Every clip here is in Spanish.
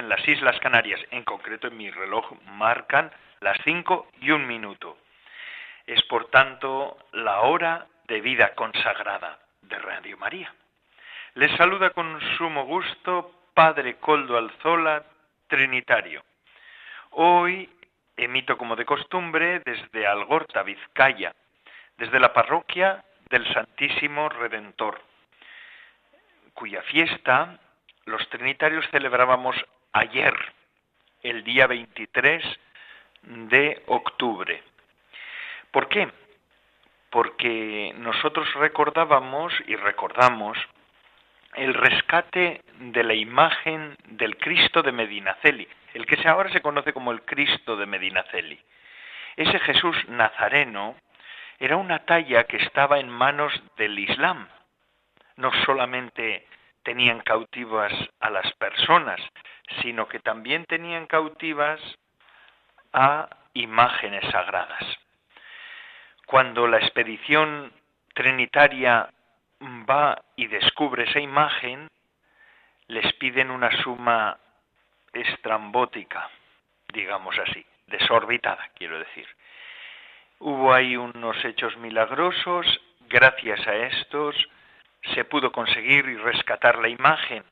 En las Islas Canarias. En concreto, en mi reloj marcan las 5 y un minuto. Es por tanto la hora de vida consagrada de Radio María. Les saluda con sumo gusto Padre Coldo Alzola, Trinitario. Hoy emito como de costumbre desde Algorta, Vizcaya, desde la parroquia del Santísimo Redentor, cuya fiesta los trinitarios celebrábamos ayer, el día 23 de octubre. ¿Por qué? Porque nosotros recordábamos y recordamos el rescate de la imagen del Cristo de Medinaceli, el que ahora se conoce como el Cristo de Medinaceli. Ese Jesús nazareno era una talla que estaba en manos del Islam. No solamente tenían cautivas a las personas, sino que también tenían cautivas a imágenes sagradas. Cuando la expedición trinitaria va y descubre esa imagen, les piden una suma estrambótica, digamos así, desorbitada, quiero decir. Hubo ahí unos hechos milagrosos, gracias a estos se pudo conseguir y rescatar la imagen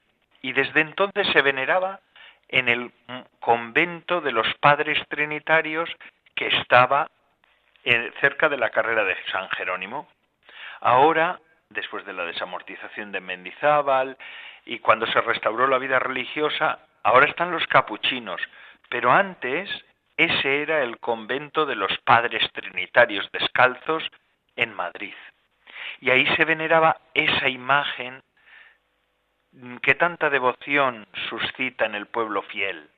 y desde entonces se veneraba en el convento de los padres trinitarios que estaba cerca de la carrera de San Jerónimo. Ahora, después de la desamortización de Mendizábal y cuando se restauró la vida religiosa, ahora están los capuchinos, pero antes ese era el convento de los padres trinitarios descalzos en Madrid. Y ahí se veneraba esa imagen que tanta devoción suscita en el pueblo fiel.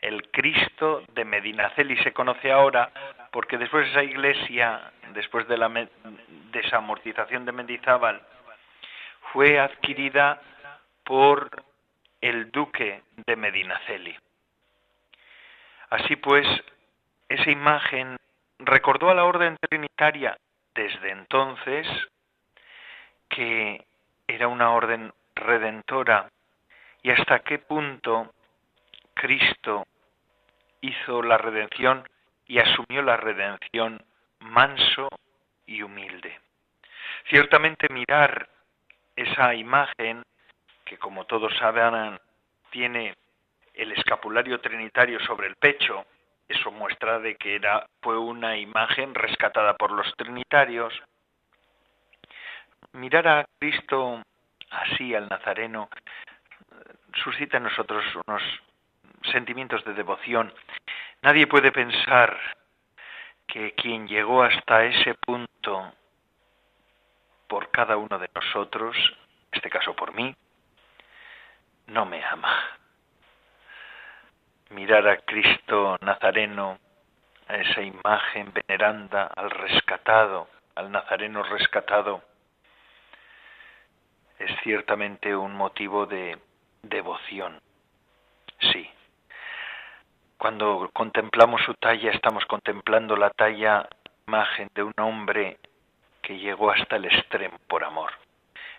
El Cristo de Medinaceli se conoce ahora porque después de esa iglesia, después de la desamortización de Mendizábal, fue adquirida por el duque de Medinaceli. Así pues, esa imagen recordó a la orden trinitaria desde entonces que era una orden redentora y hasta qué punto Cristo hizo la redención y asumió la redención manso y humilde. Ciertamente mirar esa imagen que como todos saben tiene el escapulario trinitario sobre el pecho, eso muestra de que era fue una imagen rescatada por los trinitarios. Mirar a Cristo así al Nazareno suscita en nosotros unos sentimientos de devoción. Nadie puede pensar que quien llegó hasta ese punto por cada uno de nosotros, en este caso por mí, no me ama mirar a Cristo Nazareno, a esa imagen veneranda, al rescatado, al Nazareno rescatado, es ciertamente un motivo de devoción. Sí. Cuando contemplamos su talla, estamos contemplando la talla imagen de un hombre que llegó hasta el extremo por amor.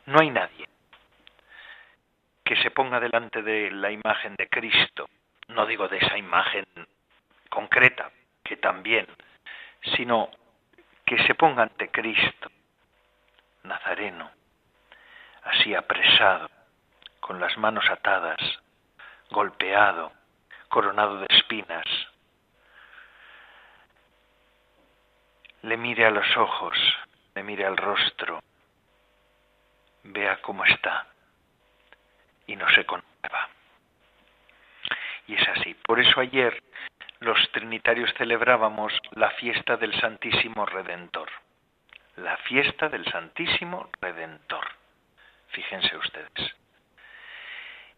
No hay nadie que se ponga delante de la imagen de Cristo no digo de esa imagen concreta, que también, sino que se ponga ante Cristo, Nazareno, así apresado, con las manos atadas, golpeado, coronado de espinas, le mire a los ojos, le mire al rostro, vea cómo está y no se conmueva. Y es así. Por eso ayer los trinitarios celebrábamos la fiesta del Santísimo Redentor. La fiesta del Santísimo Redentor. Fíjense ustedes.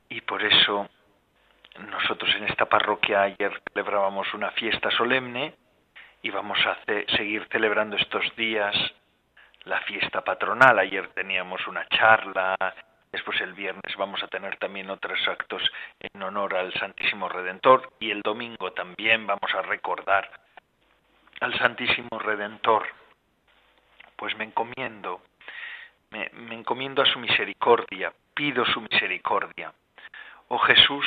Y por eso nosotros en esta parroquia ayer celebrábamos una fiesta solemne y vamos a seguir celebrando estos días la fiesta patronal. Ayer teníamos una charla, después el viernes vamos a tener también otros actos en honor al Santísimo Redentor y el domingo también vamos a recordar al Santísimo Redentor. Pues me encomiendo, me, encomiendo a su misericordia, pido su misericordia. Oh Jesús,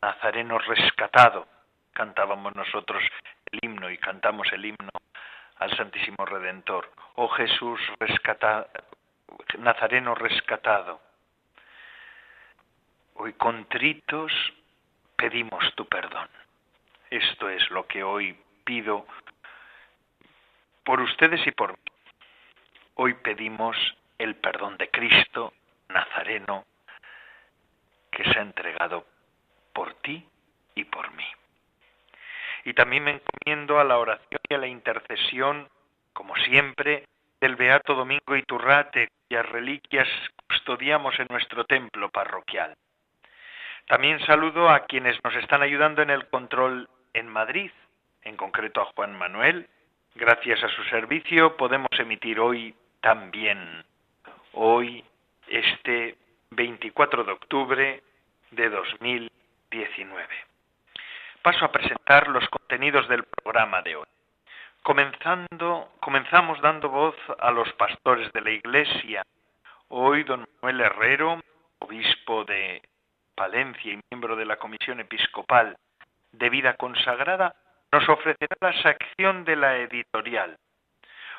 Nazareno rescatado, cantábamos nosotros el himno y cantamos el himno al Santísimo Redentor. Oh Jesús rescatado, Nazareno rescatado. Hoy contritos pedimos tu perdón. Esto es lo que hoy pido por ustedes y por mí. Hoy pedimos el perdón de Cristo Nazareno que se ha entregado por ti y por mí. Y también me encomiendo a la oración y a la intercesión, como siempre, del Beato Domingo Iturrate, cuyas reliquias custodiamos en nuestro templo parroquial. También saludo a quienes nos están ayudando en el control en Madrid, en concreto a Juan Manuel. Gracias a su servicio podemos emitir hoy también, hoy, este 24 de octubre de 2019 paso a presentar los contenidos del programa de hoy. Comenzando, comenzamos dando voz a los pastores de la Iglesia. Hoy don Manuel Herrero, obispo de Palencia y miembro de la Comisión Episcopal de Vida Consagrada, nos ofrecerá la sección de la editorial.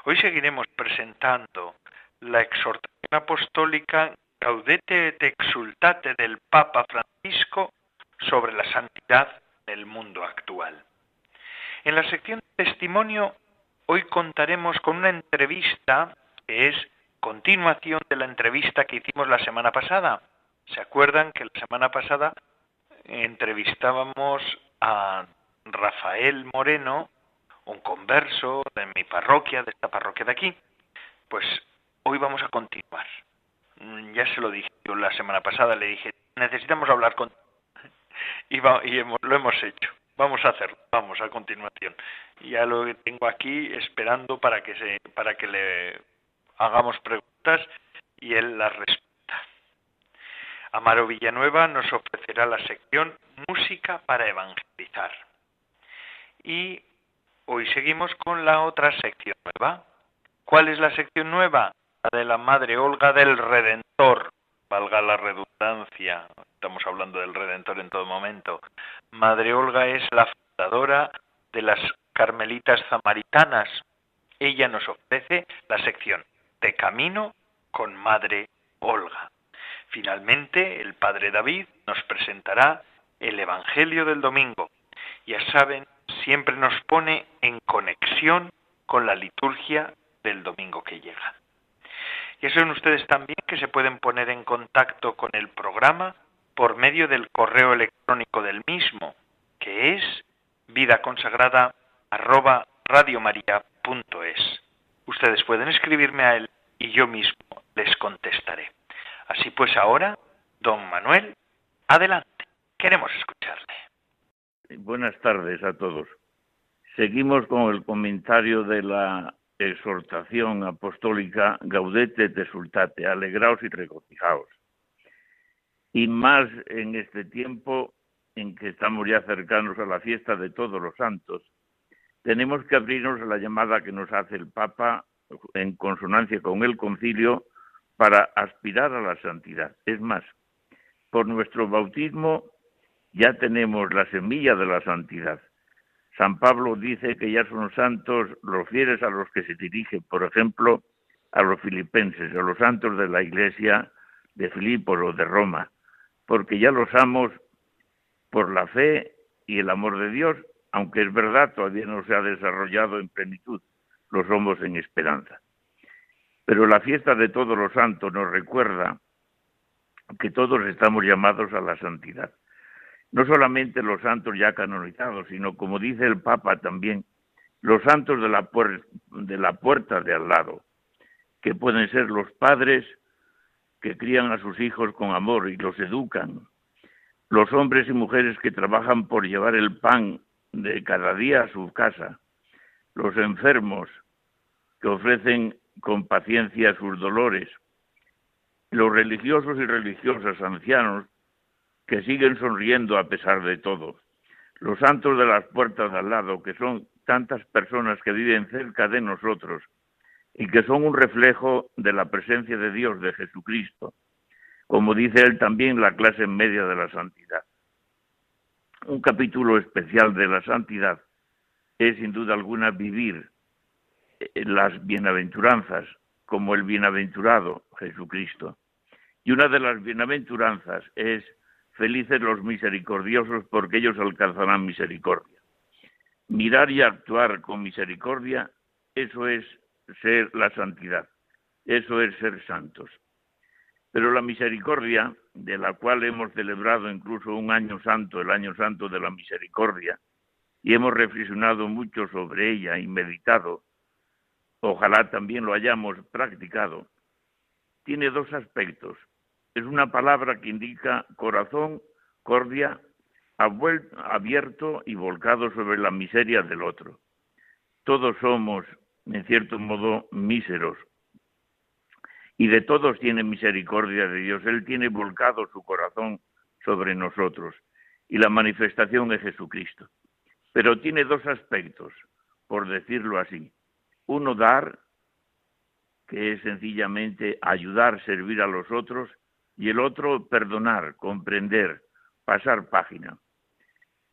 Hoy seguiremos presentando la exhortación apostólica Gaudete et Exultate del Papa Francisco sobre la santidad el mundo actual. En la sección de testimonio hoy contaremos con una entrevista que es continuación de la entrevista que hicimos la semana pasada. ¿Se acuerdan que la semana pasada entrevistábamos a Rafael Moreno, un converso de mi parroquia, de esta parroquia de aquí? Pues hoy vamos a continuar. Ya se lo dije yo la semana pasada, le dije, necesitamos hablar con y, lo hemos hecho. Vamos a hacerlo, vamos a continuación. Ya lo tengo aquí esperando para que, se, para que le hagamos preguntas y él las responda. Amaro Villanueva nos ofrecerá la sección Música para Evangelizar. Y hoy seguimos con la otra sección nueva. ¿Cuál es la sección nueva? De la Madre Olga del Redentor valga la redundancia, estamos hablando del Redentor en todo momento. Madre Olga es la fundadora de las Carmelitas Samaritanas. Ella nos ofrece la sección de camino con Madre Olga. Finalmente, el Padre David nos presentará el Evangelio del Domingo. Ya saben, siempre nos pone en conexión con la liturgia del domingo que llega. Y son ustedes también que se pueden poner en contacto con el programa por medio del correo electrónico del mismo, que es vidaconsagrada@radiomaria.es. Ustedes pueden escribirme a él y yo mismo les contestaré. Así pues ahora, don Manuel, adelante. Queremos escucharle. Buenas tardes a todos. Seguimos con el comentario de la exhortación apostólica Gaudete te sultate, alegraos y regocijaos. Y más en este tiempo en que estamos ya cercanos a la fiesta de todos los santos, tenemos que abrirnos a la llamada que nos hace el Papa en consonancia con el concilio para aspirar a la santidad. Es más, por nuestro bautismo ya tenemos la semilla de la santidad. San Pablo dice que ya son santos los fieles a los que se dirige, por ejemplo, a los filipenses, a los santos de la iglesia de Filipos o de Roma, porque ya los amos por la fe y el amor de Dios, aunque es verdad, todavía no se ha desarrollado en plenitud, los somos en esperanza. Pero la fiesta de todos los santos nos recuerda que todos estamos llamados a la santidad. No solamente los santos ya canonizados, sino como dice el Papa también, los santos de la, de la puerta de al lado, que pueden ser los padres que crían a sus hijos con amor y los educan, los hombres y mujeres que trabajan por llevar el pan de cada día a su casa, los enfermos que ofrecen con paciencia sus dolores, los religiosos y religiosas ancianos que siguen sonriendo a pesar de todo, los santos de las puertas de al lado, que son tantas personas que viven cerca de nosotros y que son un reflejo de la presencia de Dios, de Jesucristo, como dice él también, la clase media de la santidad. Un capítulo especial de la santidad es sin duda alguna vivir las bienaventuranzas como el bienaventurado Jesucristo. Y una de las bienaventuranzas es felices los misericordiosos porque ellos alcanzarán misericordia. Mirar y actuar con misericordia, eso es ser la santidad, eso es ser santos. Pero la misericordia, de la cual hemos celebrado incluso un año santo, el año santo de la misericordia, y hemos reflexionado mucho sobre ella y meditado, ojalá también lo hayamos practicado, tiene dos aspectos. Es una palabra que indica corazón, cordia, abierto y volcado sobre la miseria del otro. Todos somos, en cierto modo, míseros. Y de todos tiene misericordia de Dios. Él tiene volcado su corazón sobre nosotros. Y la manifestación es Jesucristo. Pero tiene dos aspectos, por decirlo así. Uno, dar, que es sencillamente ayudar, servir a los otros, y el otro, perdonar, comprender, pasar página.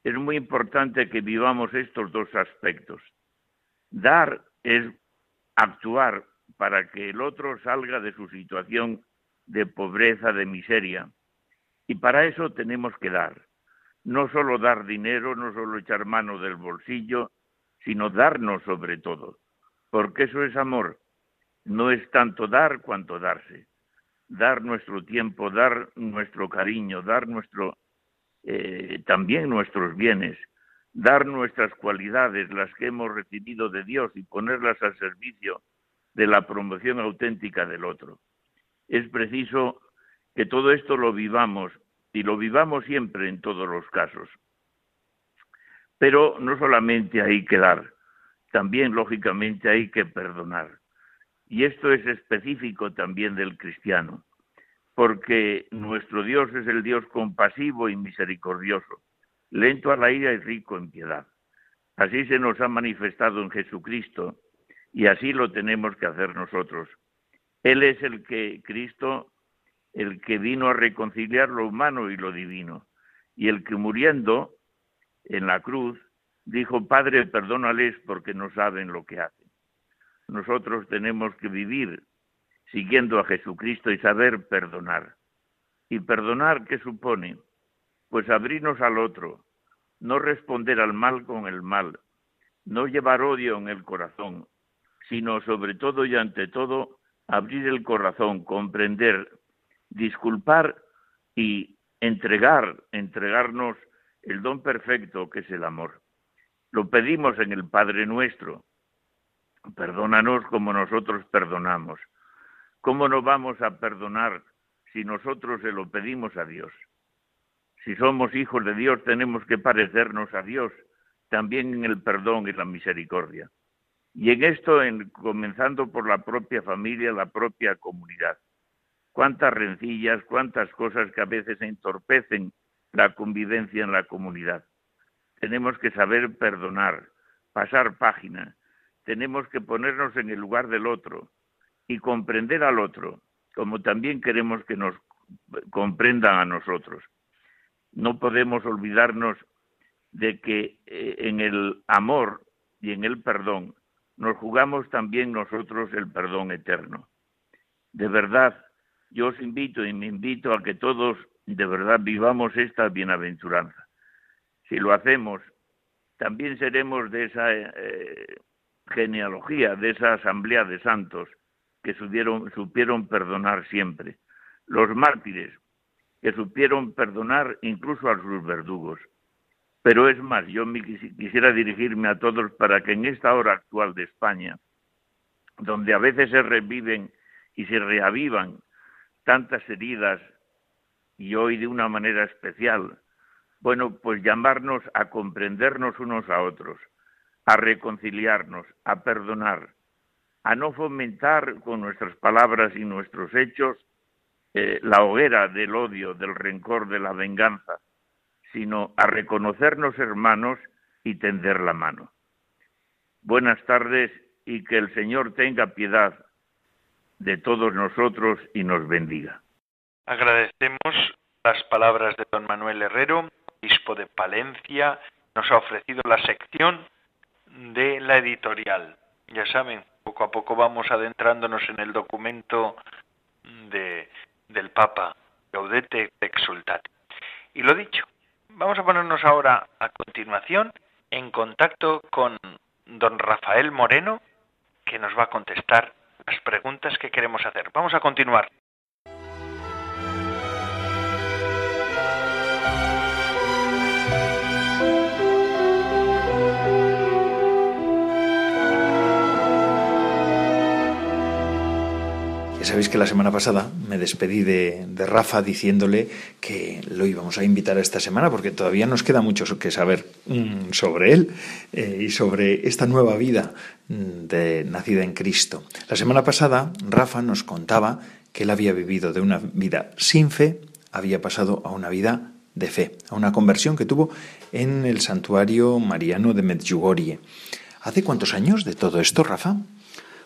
Es muy importante que vivamos estos dos aspectos. Dar es actuar para que el otro salga de su situación de pobreza, de miseria. Y para eso tenemos que dar. No solo dar dinero, no solo echar mano del bolsillo, sino darnos sobre todo porque eso es amor. No es tanto dar cuanto darse. Dar nuestro tiempo, dar nuestro cariño, dar nuestro eh, también nuestros bienes, dar nuestras cualidades, las que hemos recibido de Dios y ponerlas al servicio de la promoción auténtica del otro. Es preciso que todo esto lo vivamos y lo vivamos siempre en todos los casos. Pero no solamente hay que dar, también lógicamente hay que perdonar. Y esto es específico también del cristiano, porque nuestro Dios es el Dios compasivo y misericordioso, lento a la ira y rico en piedad. Así se nos ha manifestado en Jesucristo y así lo tenemos que hacer nosotros. Él es el que, Cristo, el que vino a reconciliar lo humano y lo divino, y el que muriendo en la cruz dijo, Padre, perdónales porque no saben lo que hacen. Nosotros tenemos que vivir siguiendo a Jesucristo y saber perdonar. ¿Y perdonar qué supone? Pues abrirnos al otro, no responder al mal con el mal, no llevar odio en el corazón, sino sobre todo y ante todo abrir el corazón, comprender, disculpar y entregar, entregarnos el don perfecto que es el amor. Lo pedimos en el Padre nuestro. Perdónanos como nosotros perdonamos. ¿Cómo no vamos a perdonar si nosotros se lo pedimos a Dios? Si somos hijos de Dios tenemos que parecernos a Dios también en el perdón y la misericordia. Y en esto, en, comenzando por la propia familia, la propia comunidad. Cuántas rencillas, cuántas cosas que a veces entorpecen la convivencia en la comunidad tenemos que saber perdonar, pasar página, tenemos que ponernos en el lugar del otro y comprender al otro, como también queremos que nos comprendan a nosotros. No podemos olvidarnos de que eh, en el amor y en el perdón nos jugamos también nosotros el perdón eterno. De verdad, yo os invito y me invito a que todos de verdad vivamos esta bienaventuranza. Si lo hacemos, también seremos de esa eh, genealogía, de esa asamblea de santos que supieron, perdonar siempre. Los mártires, que supieron perdonar incluso a sus verdugos. Pero es más, yo me quisiera dirigirme a todos para que en esta hora actual de España, donde a veces se reviven y se reavivan tantas heridas y hoy de una manera especial, bueno, pues llamarnos a comprendernos unos a otros, a reconciliarnos, a perdonar, a no fomentar con nuestras palabras y nuestros hechos eh, la hoguera del odio, del rencor, de la venganza, sino a reconocernos hermanos y tender la mano. Buenas tardes y que el Señor tenga piedad de todos nosotros y nos bendiga. Agradecemos las palabras de don Manuel Herrero, obispo de Palencia, nos ha ofrecido la sección de la editorial. Ya saben, poco a poco vamos adentrándonos en el documento de, del Papa, Gaudete Exultate. Y lo dicho, vamos a ponernos ahora a continuación en contacto con don Rafael Moreno, que nos va a contestar las preguntas que queremos hacer. Vamos a continuar. Sabéis que la semana pasada me despedí de, Rafa diciéndole que lo íbamos a invitar esta semana porque todavía nos queda mucho que saber mm, sobre él eh, y sobre esta nueva vida mm, de, nacida en Cristo. La semana pasada Rafa nos contaba que él había vivido de una vida sin fe, había pasado a una vida de fe, a una conversión que tuvo en el santuario mariano de Medjugorje. ¿Hace cuántos años de todo esto, Rafa?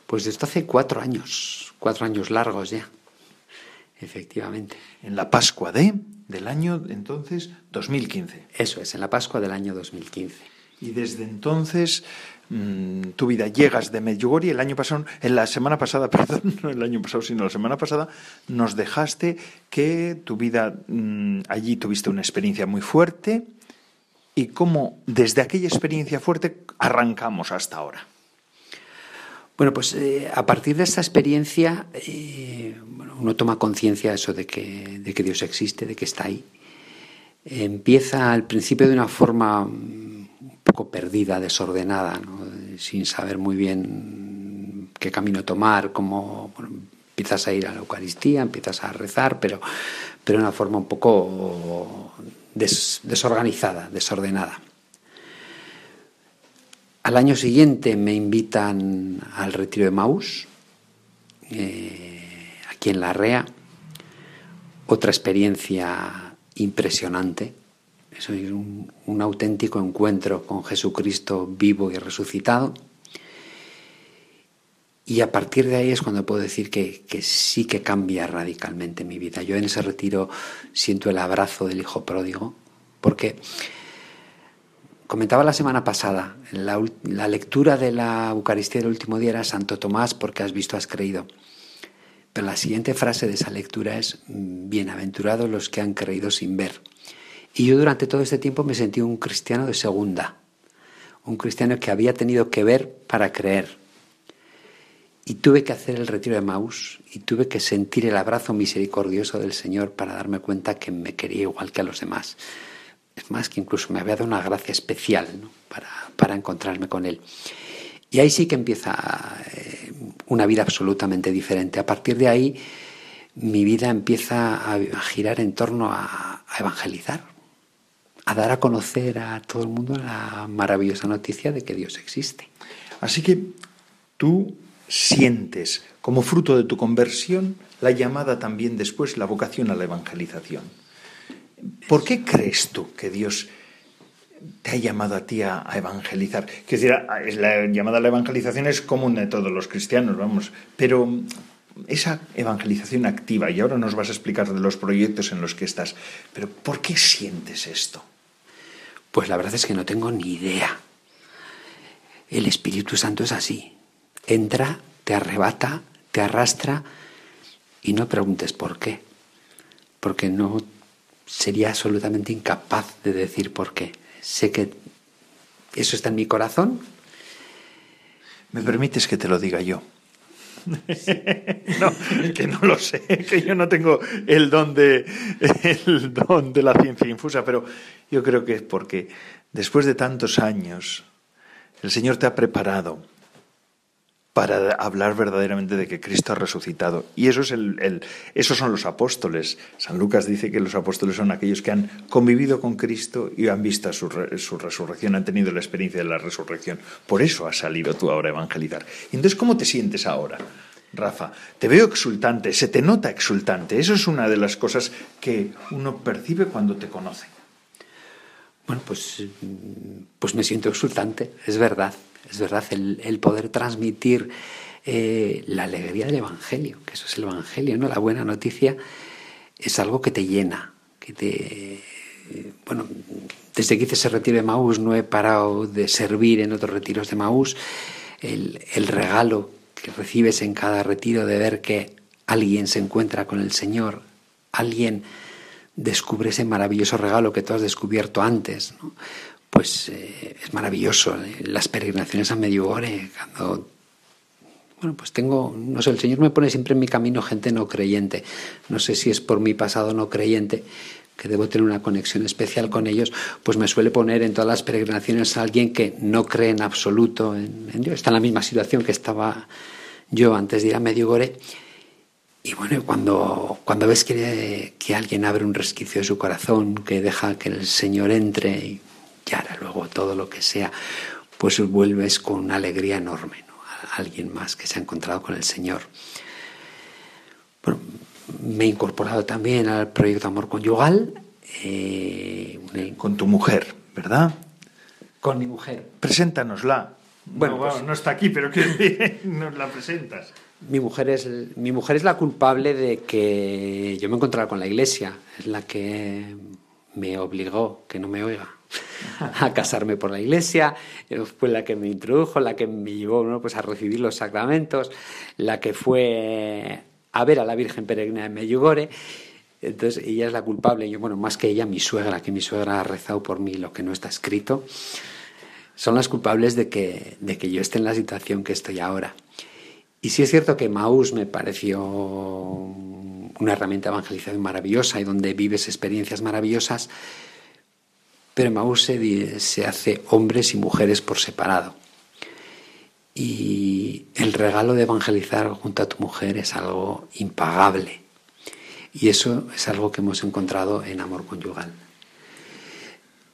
Pues esto hace cuatro años, cuatro años largos ya, efectivamente. En la Pascua de del año entonces 2015. Eso es, en la Pascua del año 2015. Y desde entonces mm, tu vida llegas de Medjugorje el año pasado, en la semana pasada, perdón, no el año pasado, sino la semana pasada, nos dejaste que tu vida mm, allí tuviste una experiencia muy fuerte y cómo desde aquella experiencia fuerte arrancamos hasta ahora. Bueno, pues eh, a partir de esta experiencia eh, uno toma conciencia de eso, de que, Dios existe, de que está ahí. Empieza al principio de una forma un poco perdida, desordenada, sin saber muy bien qué camino tomar, cómo empiezas a ir a la Eucaristía, empiezas a rezar, pero, pero de una forma un poco desorganizada, desordenada. Al año siguiente me invitan al retiro de Maus, eh, aquí en La Rea. Otra experiencia impresionante. Es un, auténtico encuentro con Jesucristo vivo y resucitado. Y a partir de ahí es cuando puedo decir que, que, sí que cambia radicalmente mi vida. Yo en ese retiro siento el abrazo del Hijo Pródigo, porque Comentaba la semana pasada, la, lectura de la Eucaristía del último día era Santo Tomás porque has visto, has creído. Pero la siguiente frase de esa lectura es, bienaventurados los que han creído sin ver. Y yo durante todo este tiempo me sentí un cristiano de segunda, un cristiano que había tenido que ver para creer. Y tuve que hacer el retiro de Maus y tuve que sentir el abrazo misericordioso del Señor para darme cuenta que me quería igual que a los demás. Es más, que incluso me había dado una gracia especial para, encontrarme con él. Y ahí sí que empieza eh, una vida absolutamente diferente. A partir de ahí, mi vida empieza a, girar en torno a, a, evangelizar, a dar a conocer a todo el mundo la maravillosa noticia de que Dios existe. Así que tú sientes como fruto de tu conversión la llamada también después, la vocación a la evangelización. ¿Por qué crees tú que Dios te ha llamado a ti a, evangelizar? Que decir, la llamada a la evangelización es común de todos los cristianos, vamos, pero esa evangelización activa, y ahora nos vas a explicar de los proyectos en los que estás, pero ¿por qué sientes esto? Pues la verdad es que no tengo ni idea. El Espíritu Santo es así. Entra, te arrebata, te arrastra y no preguntes por qué. Porque no sería absolutamente incapaz de decir por qué. Sé que eso está en mi corazón. ¿Me permites que te lo diga yo? no, que no lo sé, que yo no tengo el don de el don de la ciencia infusa, pero yo creo que es porque después de tantos años el Señor te ha preparado para hablar verdaderamente de que Cristo ha resucitado. Y eso es el, esos son los apóstoles. San Lucas dice que los apóstoles son aquellos que han convivido con Cristo y han visto su, su resurrección, han tenido la experiencia de la resurrección. Por eso has salido tú ahora a evangelizar. Entonces, ¿cómo te sientes ahora? Rafa, te veo exultante, se te nota exultante. Eso es una de las cosas que uno percibe cuando te conoce. Bueno, pues, pues me siento exultante, es verdad. Es verdad, el, poder transmitir eh, la alegría del Evangelio, que eso es el Evangelio, ¿no? La buena noticia es algo que te llena, que te... Bueno, desde que hice ese retiro de Maús no he parado de servir en otros retiros de Maús. El, el regalo que recibes en cada retiro de ver que alguien se encuentra con el Señor, alguien descubre ese maravilloso regalo que tú has descubierto antes. ¿no? Pues eh, es maravilloso. ¿eh? Las peregrinaciones a Medjugorje, cuando bueno, pues tengo, no sé, el Señor me pone siempre en mi camino gente no creyente. No sé si es por mi pasado no creyente, que debo tener una conexión especial con ellos, pues me suele poner en todas las peregrinaciones a alguien que no cree en absoluto en, Dios. Está en la misma situación que estaba yo antes de ir a Medjugorje. Y bueno, cuando, cuando ves que, que alguien abre un resquicio de su corazón, que deja que el Señor entre y y ahora luego todo lo que sea, pues vuelves con una alegría enorme, ¿no? A alguien más que se ha encontrado con el Señor. Bueno, me he incorporado también al proyecto Amor Conyugal. Eh, con tu mujer, ¿verdad? Con mi mujer. Preséntanosla. Bueno, no, pues no está aquí, pero que nos la presentas. Mi mujer, es, mi mujer es la culpable de que yo me encontrara con la iglesia, es la que me obligó que no me oiga. A casarme por la iglesia, fue la que me introdujo, la que me llevó pues a recibir los sacramentos, la que fue a ver a la Virgen Peregrina de Medjugorje. Entonces ella es la culpable, yo, bueno, más que ella, mi suegra, que mi suegra ha rezado por mí lo que no está escrito, son las culpables de que, de que yo esté en la situación que estoy ahora. Y sí es cierto que Maús me pareció una herramienta de evangelización maravillosa y donde vives experiencias maravillosas, pero Maús se, hace hombres y mujeres por separado. Y el regalo de evangelizar junto a tu mujer es algo impagable. Y eso es algo que hemos encontrado en amor conyugal.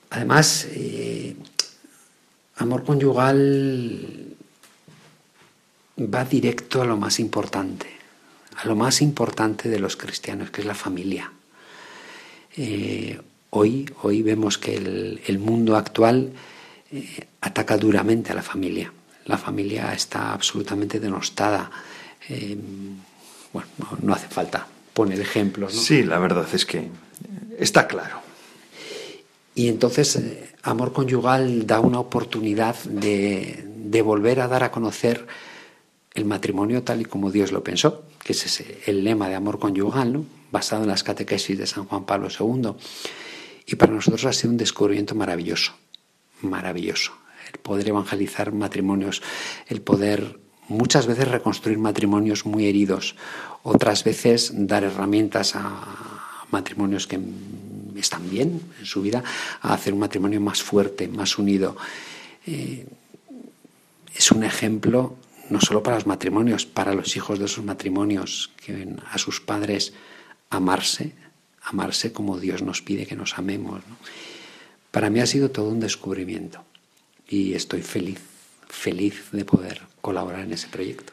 Además, eh, amor conyugal va directo a lo más importante, a lo más importante de los cristianos, que es la familia. Eh, Hoy, hoy vemos que el, mundo actual eh, ataca duramente a la familia. La familia está absolutamente denostada. Eh, bueno, no, hace falta poner ejemplos. Sí, la verdad es que está claro. Y entonces, eh, amor conyugal da una oportunidad de, de, volver a dar a conocer el matrimonio tal y como Dios lo pensó, que es el lema de amor conyugal, ¿no? basado en las catequesis de San Juan Pablo II. Y para nosotros ha sido un descubrimiento maravilloso, maravilloso. El poder evangelizar matrimonios, el poder muchas veces reconstruir matrimonios muy heridos, otras veces dar herramientas a matrimonios que están bien en su vida, a hacer un matrimonio más fuerte, más unido. Eh, es un ejemplo no solo para los matrimonios, para los hijos de esos matrimonios que ven a sus padres amarse, amarse como Dios nos pide que nos amemos. Para mí ha sido todo un descubrimiento y estoy feliz, feliz de poder colaborar en ese proyecto.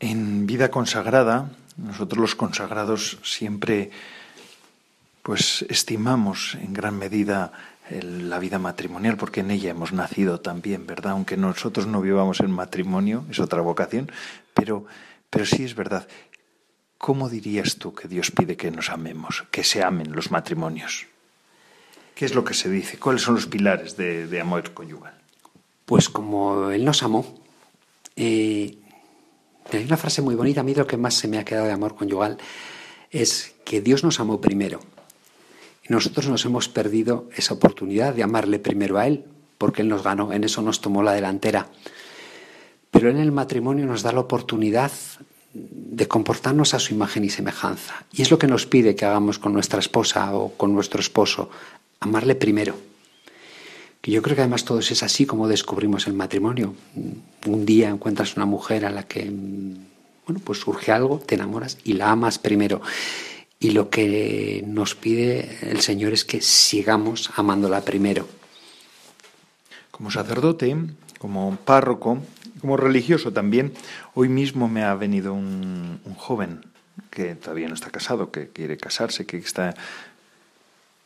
En vida consagrada, nosotros los consagrados siempre pues estimamos en gran medida la vida matrimonial porque en ella hemos nacido también, ¿verdad? Aunque nosotros no vivamos en matrimonio, es otra vocación, pero pero sí es verdad. ¿Cómo dirías tú que Dios pide que nos amemos, que se amen los matrimonios? ¿Qué es lo que se dice? ¿Cuáles son los pilares de, amor conyugal? Pues como Él nos amó. Eh, hay una frase muy bonita, a mí lo que más se me ha quedado de amor conyugal es que Dios nos amó primero. Y nosotros nos hemos perdido esa oportunidad de amarle primero a Él, porque Él nos ganó, en eso nos tomó la delantera. Pero en el matrimonio nos da la oportunidad de comportarnos a su imagen y semejanza. Y es lo que nos pide que hagamos con nuestra esposa o con nuestro esposo, amarle primero. Que yo creo que además todo es así como descubrimos el matrimonio. Un día encuentras una mujer a la que bueno, pues surge algo, te enamoras y la amas primero. Y lo que nos pide el Señor es que sigamos amándola primero. Como sacerdote, como párroco, como religioso también, hoy mismo me ha venido un, joven que todavía no está casado, que quiere casarse, que está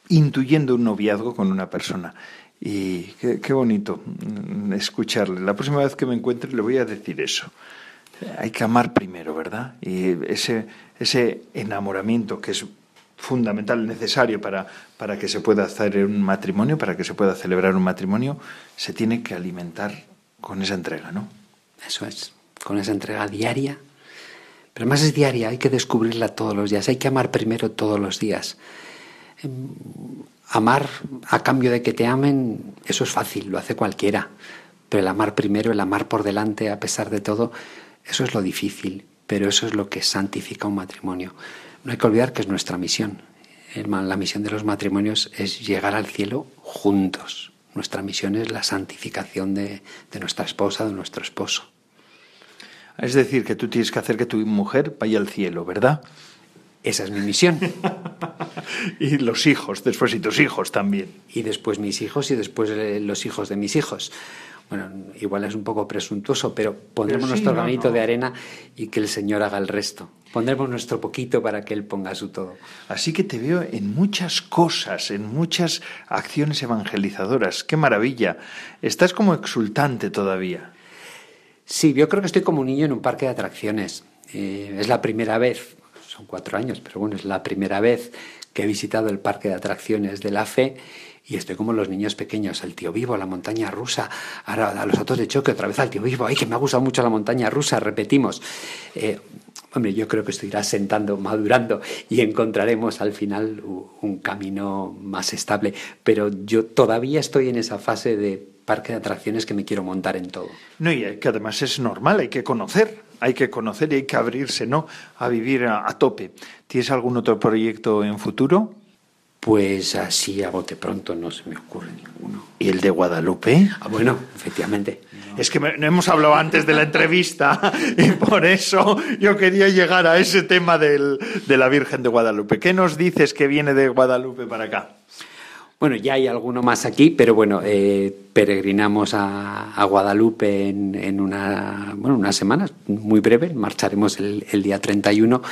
intuyendo un noviazgo con una persona. Y qué, qué, bonito escucharle. La próxima vez que me encuentre le voy a decir eso. Hay que amar primero, ¿verdad? Y ese, ese enamoramiento que es fundamental, necesario para, para que se pueda hacer un matrimonio, para que se pueda celebrar un matrimonio, se tiene que alimentar con esa entrega, ¿no? Eso es, con esa entrega diaria. Pero más es diaria, hay que descubrirla todos los días, hay que amar primero todos los días. Em, amar a cambio de que te amen, eso es fácil, lo hace cualquiera. Pero el amar primero, el amar por delante, a pesar de todo, eso es lo difícil, pero eso es lo que santifica un matrimonio. No hay que olvidar que es nuestra misión. La misión de los matrimonios es llegar al cielo juntos. Nuestra misión es la santificación de, de nuestra esposa, de nuestro esposo. Es decir, que tú tienes que hacer que tu mujer vaya al cielo, ¿verdad? Esa es mi misión. y los hijos, después y tus hijos también. Y después mis hijos y después eh, los hijos de mis hijos. Bueno, igual es un poco presuntuoso, pero pondremos nuestro granito de arena y que el Señor haga el resto. Pondremos nuestro poquito para que Él ponga su todo. Así que te veo en muchas cosas, en muchas acciones evangelizadoras. ¡Qué maravilla! Estás como exultante todavía. Sí, yo creo que estoy como un niño en un parque de atracciones. Eh, es la primera vez, son cuatro años, pero bueno, es la primera vez que he visitado el parque de atracciones de la fe y estoy como los niños pequeños, el tío vivo, la montaña rusa, ahora a los autos de choque, otra vez al tío vivo, ay, que me ha gustado mucho la montaña rusa, repetimos. Eh, hombre, yo creo que esto irá sentando, madurando y encontraremos al final un camino más estable, pero yo todavía estoy en esa fase de parque de atracciones que me quiero montar en todo. No, y que además es normal, hay que conocer, hay que conocer y hay que abrirse, ¿no? A vivir a tope. ¿Tienes algún otro proyecto en futuro? Pues así a bote pronto no se me ocurre ninguno. ¿Y el de Guadalupe? Ah, bueno, efectivamente. Es que no hemos hablado antes de la entrevista y por eso yo quería llegar a ese tema del, de la Virgen de Guadalupe. ¿Qué nos dices que viene de Guadalupe para acá? Bueno, ya hay alguno más aquí, pero bueno, eh, peregrinamos a, Guadalupe en, una, bueno, unas semanas, muy breve, marcharemos el, día 31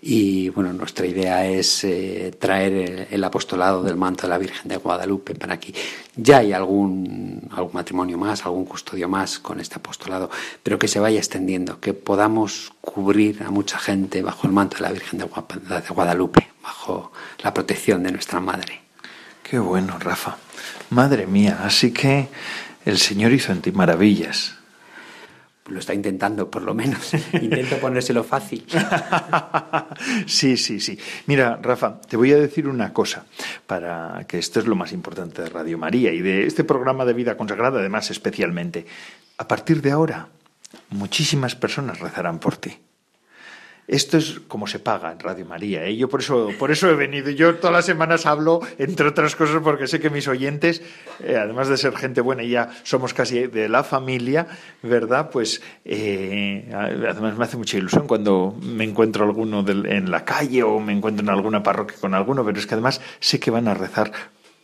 y bueno, nuestra idea es eh, traer el, apostolado del manto de la Virgen de Guadalupe para aquí. Ya hay algún, algún matrimonio más, algún custodio más con este apostolado, pero que se vaya extendiendo, que podamos cubrir a mucha gente bajo el manto de la Virgen de Guadalupe, bajo la protección de nuestra Madre. Qué bueno, Rafa. Madre mía, así que el Señor hizo en ti maravillas. Lo está intentando, por lo menos. Intento ponérselo fácil. sí, sí, sí. Mira, Rafa, te voy a decir una cosa, para que esto es lo más importante de Radio María y de este programa de vida consagrada, además, especialmente. A partir de ahora, muchísimas personas rezarán por ti. Esto es como se paga en Radio María. ¿eh? Yo por eso, por eso he venido. Yo todas las semanas hablo, entre otras cosas, porque sé que mis oyentes, eh, además de ser gente buena, y ya somos casi de la familia, ¿verdad? Pues eh, además me hace mucha ilusión cuando me encuentro alguno en la calle o me encuentro en alguna parroquia con alguno, pero es que además sé que van a rezar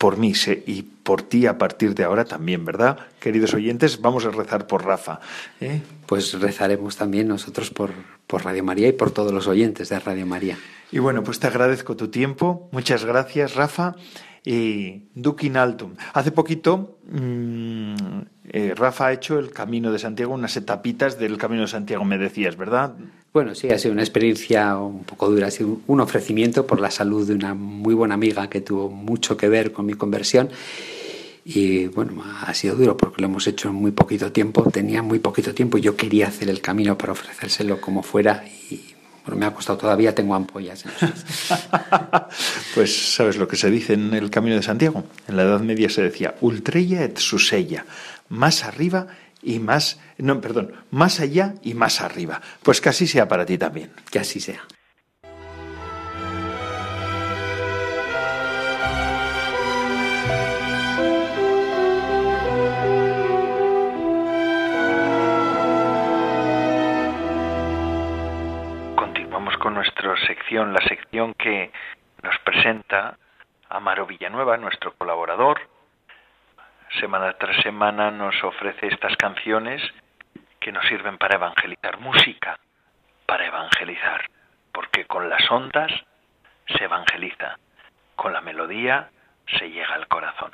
por mí y por ti a partir de ahora también, ¿verdad? Queridos oyentes, vamos a rezar por Rafa. ¿eh? Pues rezaremos también nosotros por, por Radio María y por todos los oyentes de Radio María. Y bueno, pues te agradezco tu tiempo. Muchas gracias, Rafa. Y Dukin Altum. Hace poquito mm, eh, Rafa ha hecho el Camino de Santiago, unas etapitas del Camino de Santiago, me decías, ¿verdad? Bueno, sí, ha sido una experiencia un poco dura, ha sido un ofrecimiento por la salud de una muy buena amiga que tuvo mucho que ver con mi conversión. Y bueno, ha sido duro porque lo hemos hecho en muy poquito tiempo, tenía muy poquito tiempo y yo quería hacer el camino para ofrecérselo como fuera y bueno, me ha costado todavía, tengo ampollas. pues sabes lo que se dice en el Camino de Santiago. En la Edad Media se decía, ultreya et susella, más arriba y más, no, perdón, más allá y más arriba. Pues que así sea para ti también. Que así sea. Continuamos con nuestra sección, la sección que nos presenta Amaro Villanueva, nuestro colaborador, semana tras semana nos ofrece estas canciones que nos sirven para evangelizar, música para evangelizar, porque con las ondas se evangeliza, con la melodía se llega al corazón.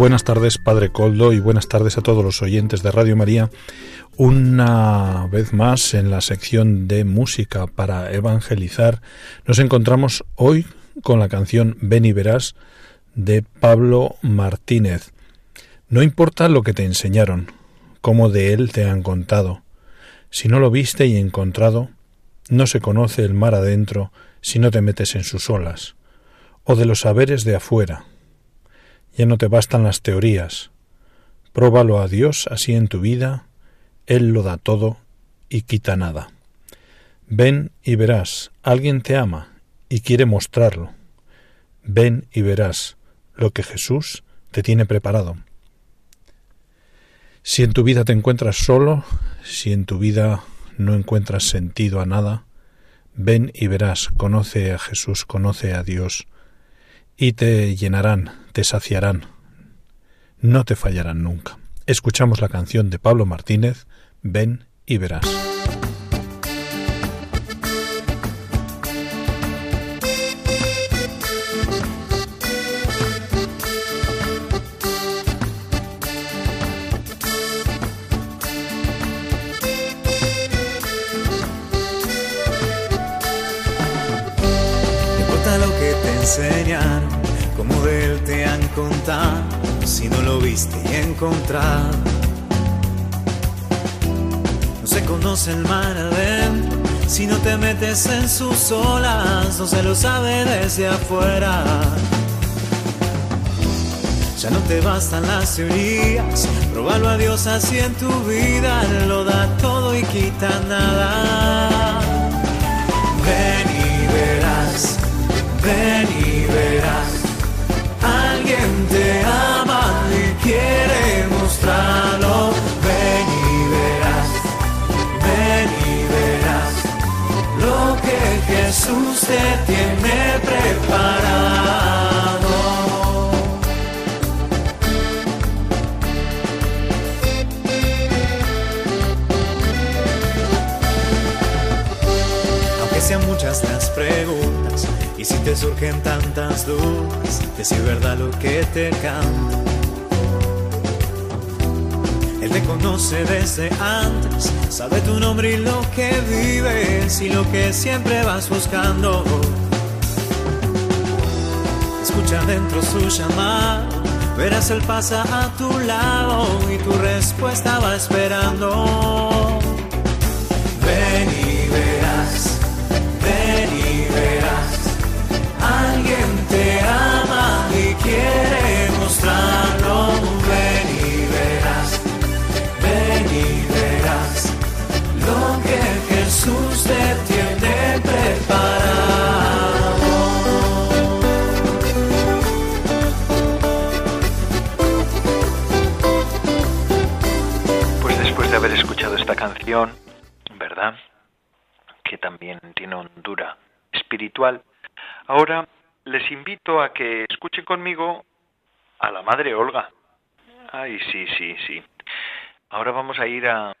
Buenas tardes, Padre Coldo, y buenas tardes a todos los oyentes de Radio María. Una vez más en la sección de música para evangelizar, nos encontramos hoy con la canción Ven y verás de Pablo Martínez. No importa lo que te enseñaron, cómo de él te han contado. Si no lo viste y encontrado, no se conoce el mar adentro si no te metes en sus olas, o de los saberes de afuera ya no te bastan las teorías. Próbalo a Dios así en tu vida, Él lo da todo y quita nada. Ven y verás, alguien te ama y quiere mostrarlo. Ven y verás lo que Jesús te tiene preparado. Si en tu vida te encuentras solo, si en tu vida no encuentras sentido a nada, ven y verás, conoce a Jesús, conoce a Dios, y te llenarán, te saciarán, no te fallarán nunca. Escuchamos la canción de Pablo Martínez, Ven y verás. Si no lo viste y encontrado. No se conoce el mar adentro si no te metes en sus olas, no se lo sabe desde afuera. Ya no te bastan las teorías, probalo a Dios así en tu vida, lo da todo y quita nada. Ven y verás, ven y verás te ama y quiere mostrarlo. Ven y verás, ven y verás lo que Jesús te tiene preparado. Aunque sean muchas las preguntas y si te surgen tantas dudas, que si es verdad lo que te canta. Él te conoce desde antes, sabe tu nombre y lo que vives y lo que siempre vas buscando. Escucha dentro su llamada, verás él pasa a tu lado y tu respuesta va esperando. Mostrarlo. Ven y verás, ven y verás lo que Jesús te tiene preparado. Pues después de haber escuchado esta canción, ¿verdad? Que también tiene hondura espiritual, Ahora les invito a que escuchen conmigo a la madre Olga. Ay, sí, sí, sí. Ahora vamos a ir a,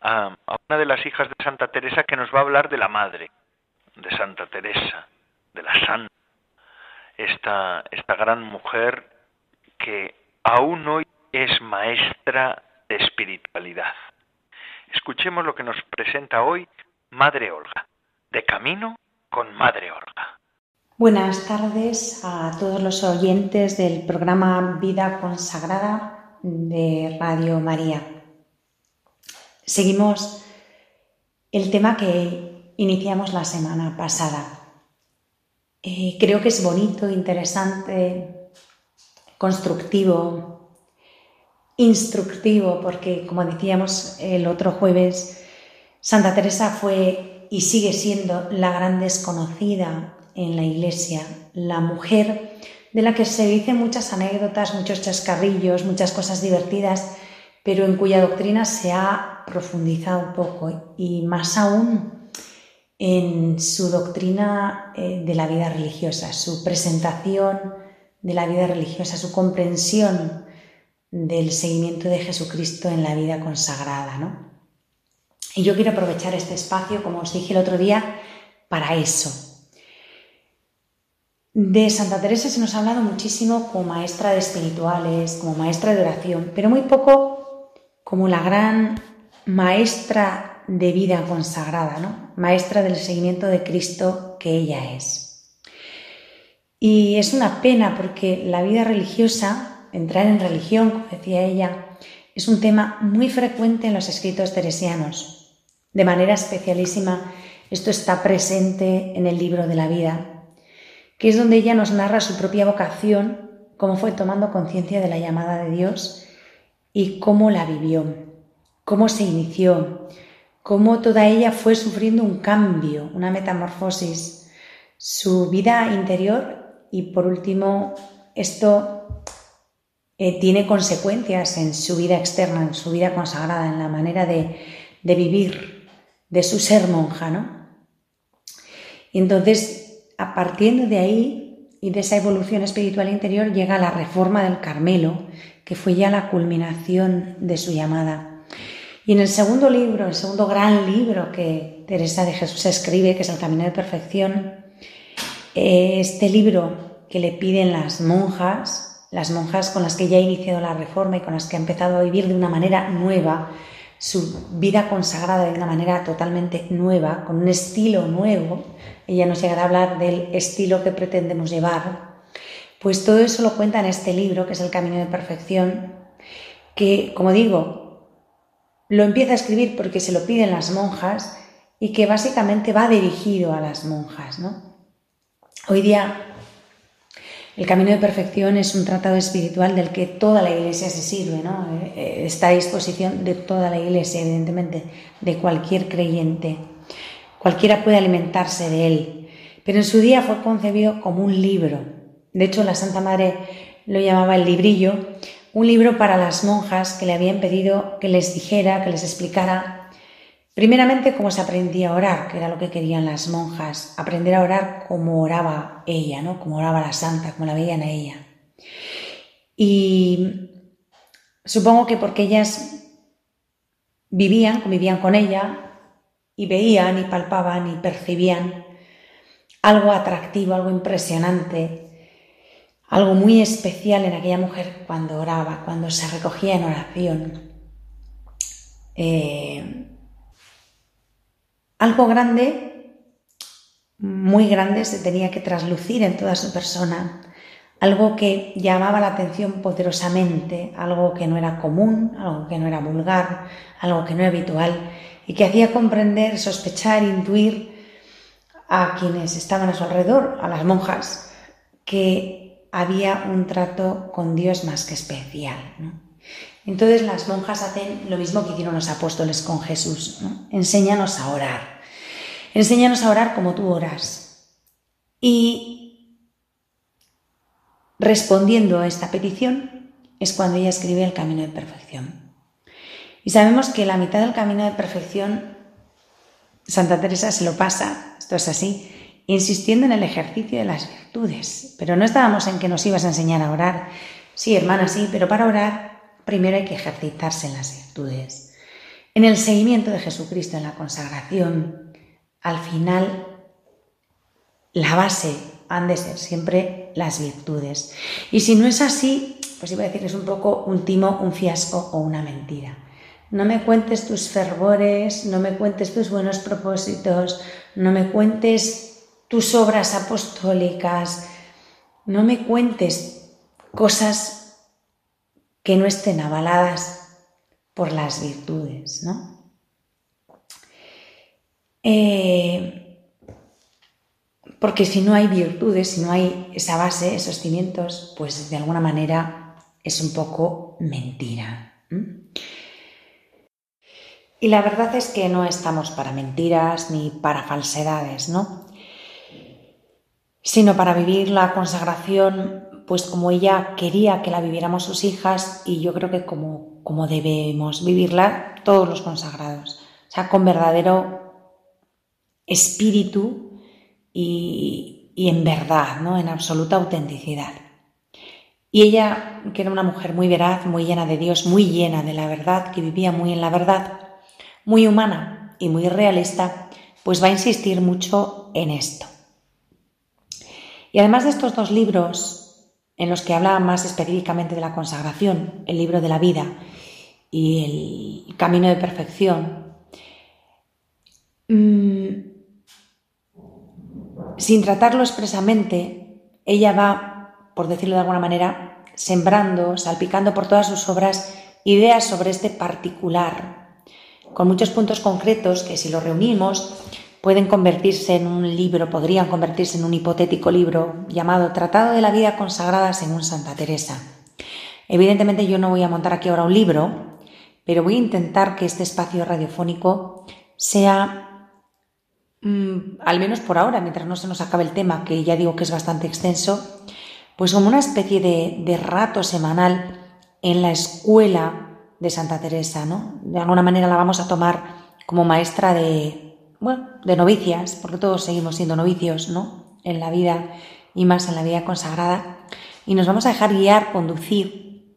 a, una de las hijas de Santa Teresa que nos va a hablar de la madre de Santa Teresa, de la santa, esta, esta gran mujer que aún hoy es maestra de espiritualidad. Escuchemos lo que nos presenta hoy Madre Olga, de camino con Madre Olga. Buenas tardes a todos los oyentes del programa Vida Consagrada de Radio María. Seguimos el tema que iniciamos la semana pasada. Eh, creo que es bonito, interesante, constructivo, instructivo, porque como decíamos el otro jueves, Santa Teresa fue y sigue siendo la gran desconocida en la iglesia, la mujer de la que se dicen muchas anécdotas, muchos chascarrillos, muchas cosas divertidas, pero en cuya doctrina se ha profundizado un poco y más aún en su doctrina eh, de la vida religiosa, su presentación de la vida religiosa, su comprensión del seguimiento de Jesucristo en la vida consagrada. ¿no? Y yo quiero aprovechar este espacio, como os dije el otro día, para eso, de Santa Teresa se nos ha hablado muchísimo como maestra de espirituales, como maestra de oración, pero muy poco como la gran maestra de vida consagrada, ¿no? maestra del seguimiento de Cristo que ella es. Y es una pena porque la vida religiosa, entrar en religión, como decía ella, es un tema muy frecuente en los escritos teresianos. De manera especialísima, esto está presente en el libro de la vida, que es donde ella nos narra su propia vocación, cómo fue tomando conciencia de la llamada de Dios y cómo la vivió, cómo se inició, cómo toda ella fue sufriendo un cambio, una metamorfosis, su vida interior y por último esto eh, tiene consecuencias en su vida externa, en su vida consagrada, en la manera de, de vivir, de su ser monja, ¿no? Entonces a partir de ahí y de esa evolución espiritual interior llega la reforma del Carmelo, que fue ya la culminación de su llamada. Y en el segundo libro, el segundo gran libro que Teresa de Jesús escribe, que es El Camino de Perfección, este libro que le piden las monjas, las monjas con las que ya ha iniciado la reforma y con las que ha empezado a vivir de una manera nueva, su vida consagrada de una manera totalmente nueva, con un estilo nuevo, ella nos llegará a hablar del estilo que pretendemos llevar, pues todo eso lo cuenta en este libro, que es El Camino de Perfección, que, como digo, lo empieza a escribir porque se lo piden las monjas y que básicamente va dirigido a las monjas. ¿no? Hoy día el camino de perfección es un tratado espiritual del que toda la iglesia se sirve, ¿no? Eh, está a disposición de toda la iglesia, evidentemente, de cualquier creyente. Cualquiera puede alimentarse de él, pero en su día fue concebido como un libro. De hecho, la Santa Madre lo llamaba el librillo, un libro para las monjas que le habían pedido que les dijera, que les explicara, primeramente cómo se aprendía a orar, que era lo que querían las monjas, aprender a orar como oraba ella, ¿no? Como oraba la santa, como la veían a ella. Y supongo que porque ellas vivían, convivían con ella, y veían y palpaban y percibían algo atractivo, algo impresionante, algo muy especial en aquella mujer cuando oraba, cuando se recogía en oración. Eh, algo grande, muy grande, se tenía que traslucir en toda su persona, algo que llamaba la atención poderosamente, algo que no era común, algo que no era vulgar, algo que no era habitual y que hacía comprender, sospechar, intuir a quienes estaban a su alrededor, a las monjas, que había un trato con Dios más que especial. Entonces las monjas hacen lo mismo que hicieron los apóstoles con Jesús. Enséñanos a orar. Enséñanos a orar como tú oras. Y respondiendo a esta petición es cuando ella escribe el camino de perfección. Y sabemos que la mitad del camino de perfección, Santa Teresa se lo pasa, esto es así, insistiendo en el ejercicio de las virtudes. Pero no estábamos en que nos ibas a enseñar a orar. Sí, hermana, sí, pero para orar primero hay que ejercitarse en las virtudes. En el seguimiento de Jesucristo, en la consagración, al final la base han de ser siempre las virtudes. Y si no es así, pues iba a decir es un poco un timo, un fiasco o una mentira. No me cuentes tus fervores, no me cuentes tus buenos propósitos, no me cuentes tus obras apostólicas, no me cuentes cosas que no estén avaladas por las virtudes, ¿no? Eh, porque si no hay virtudes, si no hay esa base, esos cimientos, pues de alguna manera es un poco mentira. Y la verdad es que no estamos para mentiras ni para falsedades, ¿no? Sino para vivir la consagración, pues como ella quería que la viviéramos sus hijas y yo creo que como, como debemos vivirla todos los consagrados. O sea, con verdadero espíritu y, y en verdad, ¿no? En absoluta autenticidad. Y ella, que era una mujer muy veraz, muy llena de Dios, muy llena de la verdad, que vivía muy en la verdad, muy humana y muy realista, pues va a insistir mucho en esto. Y además de estos dos libros, en los que habla más específicamente de la consagración, el libro de la vida y el camino de perfección, mm, sin tratarlo expresamente, ella va, por decirlo de alguna manera, sembrando, salpicando por todas sus obras ideas sobre este particular con muchos puntos concretos que si los reunimos pueden convertirse en un libro, podrían convertirse en un hipotético libro llamado Tratado de la vida consagrada según Santa Teresa. Evidentemente yo no voy a montar aquí ahora un libro, pero voy a intentar que este espacio radiofónico sea, mm, al menos por ahora, mientras no se nos acabe el tema, que ya digo que es bastante extenso, pues como una especie de, de rato semanal en la escuela de Santa Teresa, ¿no? De alguna manera la vamos a tomar como maestra de, bueno, de novicias, porque todos seguimos siendo novicios, ¿no? En la vida y más en la vida consagrada. Y nos vamos a dejar guiar, conducir,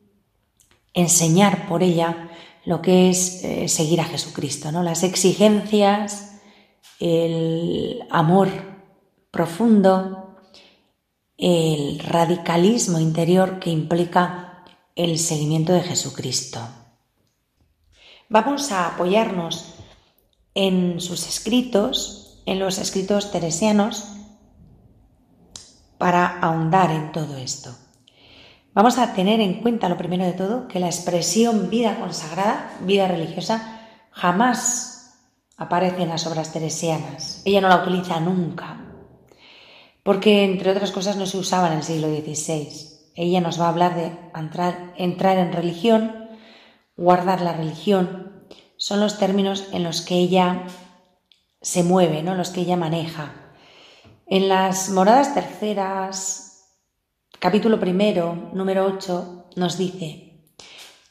enseñar por ella lo que es eh, seguir a Jesucristo, ¿no? Las exigencias, el amor profundo, el radicalismo interior que implica el seguimiento de Jesucristo. Vamos a apoyarnos en sus escritos, en los escritos teresianos, para ahondar en todo esto. Vamos a tener en cuenta, lo primero de todo, que la expresión vida consagrada, vida religiosa, jamás aparece en las obras teresianas. Ella no la utiliza nunca, porque entre otras cosas no se usaba en el siglo XVI. Ella nos va a hablar de entrar, entrar en religión, guardar la religión, son los términos en los que ella se mueve, ¿no? los que ella maneja. En las moradas terceras, capítulo primero, número 8, nos dice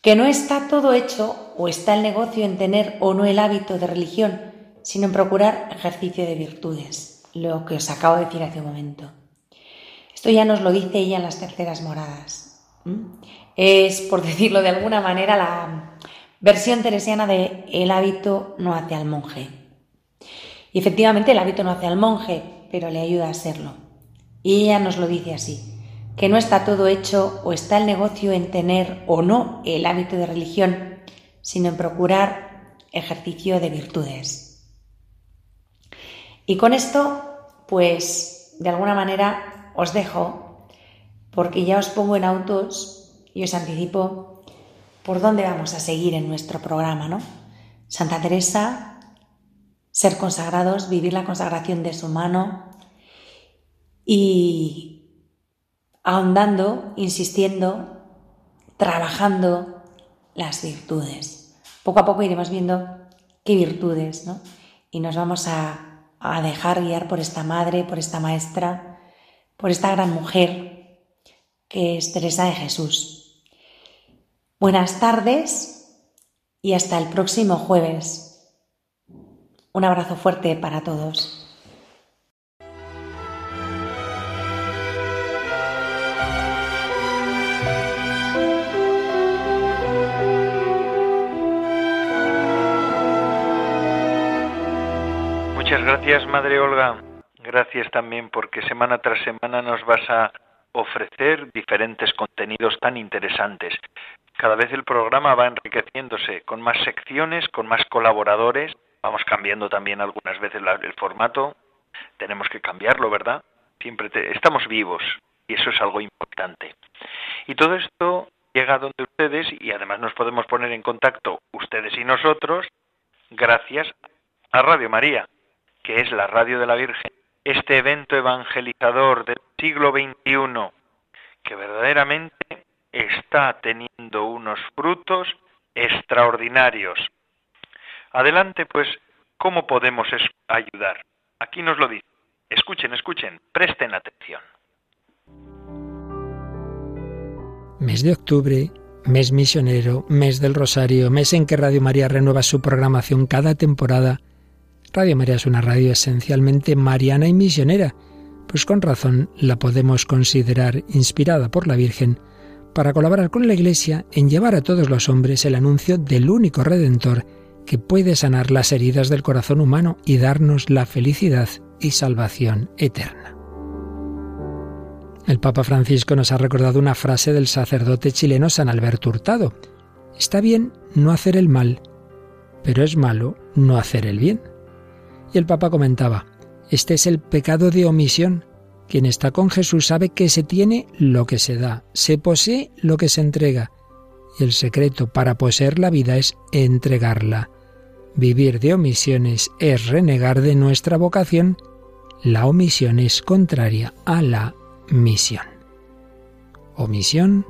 que no está todo hecho o está el negocio en tener o no el hábito de religión, sino en procurar ejercicio de virtudes, lo que os acabo de decir hace un momento. Esto ya nos lo dice ella en las terceras moradas. Es, por decirlo de alguna manera, la versión teresiana de el hábito no hace al monje. Y efectivamente el hábito no hace al monje, pero le ayuda a serlo. Y ella nos lo dice así, que no está todo hecho o está el negocio en tener o no el hábito de religión, sino en procurar ejercicio de virtudes. Y con esto, pues, de alguna manera os dejo, porque ya os pongo en autos y os anticipo por dónde vamos a seguir en nuestro programa, ¿no? Santa Teresa, ser consagrados, vivir la consagración de su mano y ahondando, insistiendo, trabajando las virtudes. Poco a poco iremos viendo qué virtudes, ¿no? Y nos vamos a, a dejar guiar por esta madre, por esta maestra, por esta gran mujer que es Teresa de Jesús. Buenas tardes y hasta el próximo jueves. Un abrazo fuerte para todos. Muchas gracias, Madre Olga. Gracias también porque semana tras semana nos vas a ofrecer diferentes contenidos tan interesantes. Cada vez el programa va enriqueciéndose con más secciones, con más colaboradores. Vamos cambiando también algunas veces el formato. tenemos que cambiarlo, ¿verdad? Siempre estamos vivos y eso es algo importante. Y todo esto llega donde ustedes y además nos podemos poner en contacto ustedes y nosotros gracias a Radio María, que es la radio de la Virgen, este evento evangelizador del siglo XXI que verdaderamente está teniendo unos frutos extraordinarios. Adelante, pues, ¿cómo podemos ayudar? Aquí nos lo dice. Escuchen, escuchen, presten atención. Mes de octubre, mes misionero, mes del Rosario, mes en que Radio María renueva su programación cada temporada. Radio María es una radio esencialmente mariana y misionera, pues con razón la podemos considerar inspirada por la Virgen para colaborar con la Iglesia en llevar a todos los hombres el anuncio del único Redentor que puede sanar las heridas del corazón humano y darnos la felicidad y salvación eterna. El Papa Francisco nos ha recordado una frase del sacerdote chileno San Alberto Hurtado. Está bien no hacer el mal, pero es malo no hacer el bien. Y el Papa comentaba, este es el pecado de omisión. Quien está con Jesús sabe que se tiene lo que se da, se posee lo que se entrega. Y el secreto para poseer la vida es entregarla. Vivir de omisiones es renegar de nuestra vocación. La omisión es contraria a la misión. Omisión,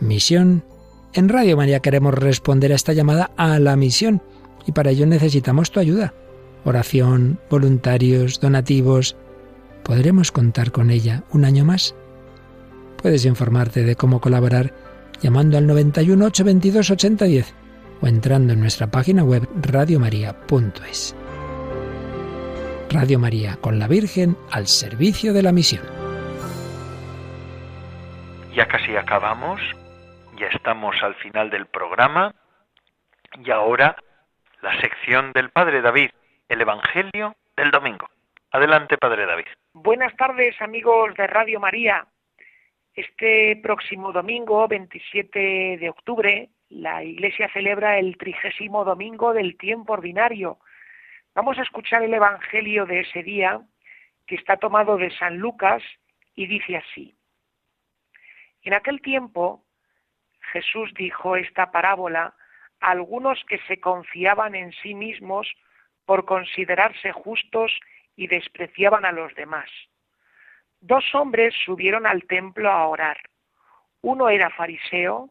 misión. En Radio María queremos responder a esta llamada a la misión y para ello necesitamos tu ayuda. Oración, voluntarios, donativos. ¿Podremos contar con ella un año más? Puedes informarte de cómo colaborar llamando al 91 822 8010 o entrando en nuestra página web radiomaria.es. Radio María con la Virgen al servicio de la misión. Ya casi acabamos, ya estamos al final del programa y ahora la sección del Padre David, el Evangelio del domingo. Adelante, Padre David. Buenas tardes, amigos de Radio María. Este próximo domingo, 27 de octubre, la Iglesia celebra el trigésimo domingo del tiempo ordinario. Vamos a escuchar el Evangelio de ese día, que está tomado de San Lucas, y dice así. En aquel tiempo Jesús dijo esta parábola a algunos que se confiaban en sí mismos por considerarse justos y despreciaban a los demás. Dos hombres subieron al templo a orar. Uno era fariseo,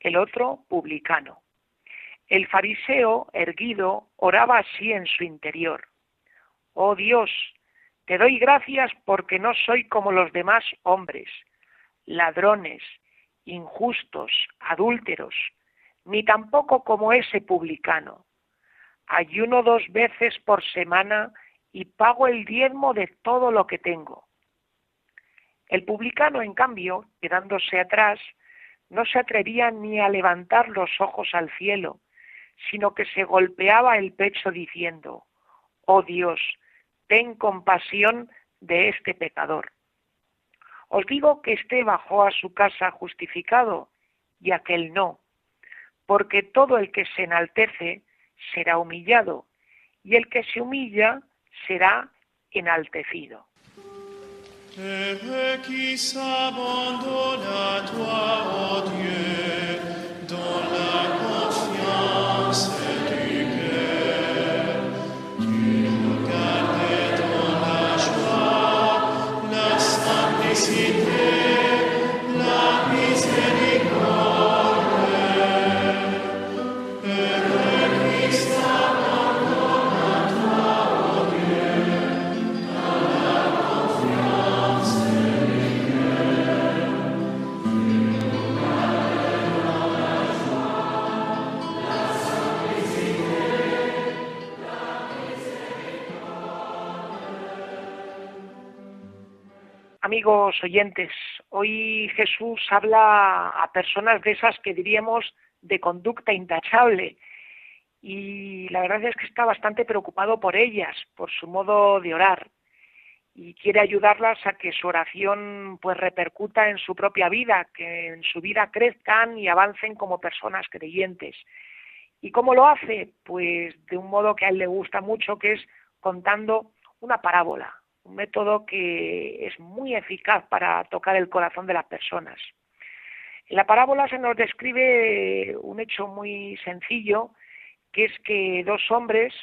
el otro publicano. El fariseo, erguido, oraba así en su interior. Oh Dios, te doy gracias porque no soy como los demás hombres ladrones, injustos, adúlteros, ni tampoco como ese publicano. Ayuno dos veces por semana y pago el diezmo de todo lo que tengo. El publicano, en cambio, quedándose atrás, no se atrevía ni a levantar los ojos al cielo, sino que se golpeaba el pecho diciendo, Oh Dios, ten compasión de este pecador. Os digo que éste bajó a su casa justificado y aquel no, porque todo el que se enaltece será humillado y el que se humilla será enaltecido. Amigos oyentes, hoy Jesús habla a personas de esas que diríamos de conducta intachable y la verdad es que está bastante preocupado por ellas, por su modo de orar y quiere ayudarlas a que su oración pues repercuta en su propia vida, que en su vida crezcan y avancen como personas creyentes. ¿Y cómo lo hace? Pues de un modo que a él le gusta mucho, que es contando una parábola, un método que es muy eficaz para tocar el corazón de las personas. En la parábola se nos describe un hecho muy sencillo, que es que dos hombres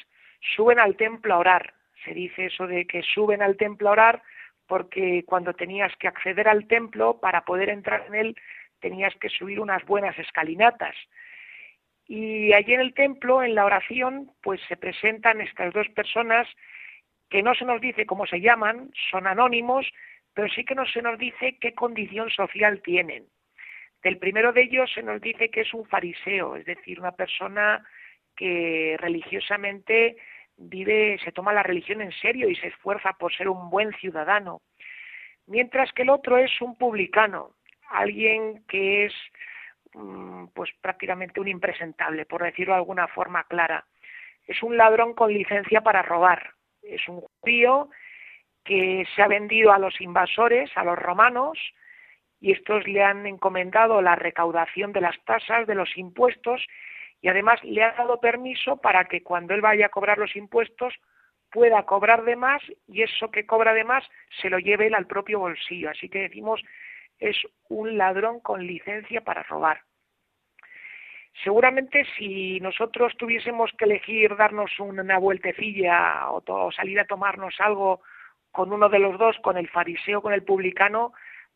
suben al templo a orar. Se dice eso de que suben al templo a orar porque cuando tenías que acceder al templo, para poder entrar en él, tenías que subir unas buenas escalinatas. Y allí en el templo, en la oración, pues se presentan estas dos personas que no se nos dice cómo se llaman, son anónimos, pero sí que no se nos dice qué condición social tienen. Del primero de ellos se nos dice que es un fariseo, es decir, una persona que religiosamente vive, se toma la religión en serio y se esfuerza por ser un buen ciudadano. Mientras que el otro es un publicano, alguien que es mm, pues prácticamente un impresentable, por decirlo de alguna forma clara. Es un ladrón con licencia para robar. Es un judío que se ha vendido a los invasores, a los romanos, y estos le han encomendado la recaudación de las tasas, de los impuestos, y además le ha dado permiso para que cuando él vaya a cobrar los impuestos pueda cobrar de más y eso que cobra de más se lo lleve él al propio bolsillo. Así que decimos es un ladrón con licencia para robar. Seguramente si nosotros tuviésemos que elegir darnos una vueltecilla o, salir a tomarnos algo con uno de los dos, con el fariseo con el publicano,